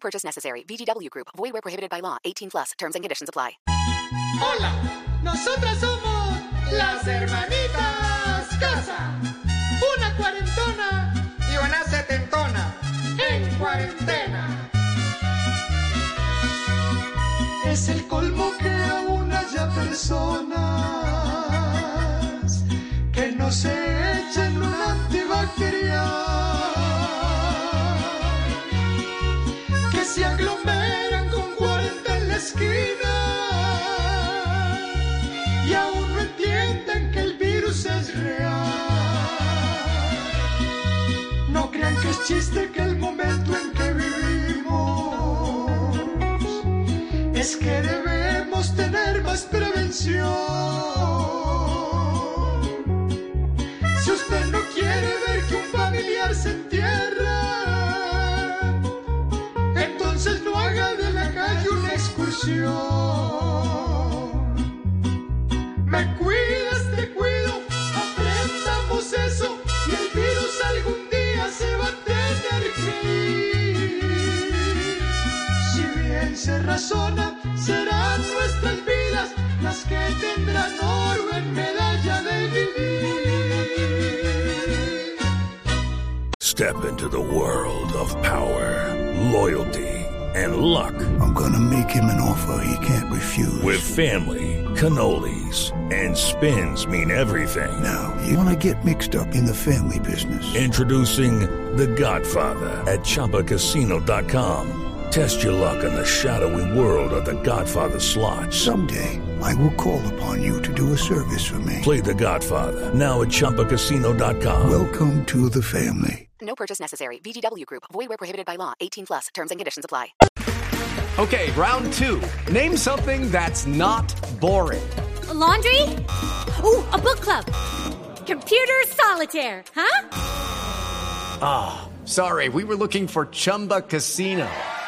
Purchase necessary. VGW Group. Void where prohibited by law. 18 plus. Terms and conditions apply. Hola, nosotras somos las hermanitas Casa. Una cuarentona y una setentona en cuarentena. Es el colmo que aún haya personas chiste que el momento en que vivimos es que debemos tener más prevención. Si usted no quiere ver que un familiar se entierra, entonces no haga de la calle una excursión. Me cuidas, serán nuestras vidas las que tendrán oro en medalla de vivir. Step into the world of power, loyalty, and luck. I'm gonna make him an offer he can't refuse. With family, cannolis, and spins mean everything. Now, you wanna get mixed up in the family business. Introducing The Godfather at ChumbaCasino.com. Test your luck in the shadowy world of The Godfather slot. Someday, I will call upon you to do a service for me. Play The Godfather now at ChumbaCasino.com. Welcome to the family. No purchase necessary. VGW Group. Void where prohibited by law. 18 plus. Terms and conditions apply. Okay, round two. Name something that's not boring. A laundry? Ooh, a book club. Computer solitaire, huh? Ah, sorry, we were looking for Chumba Casino.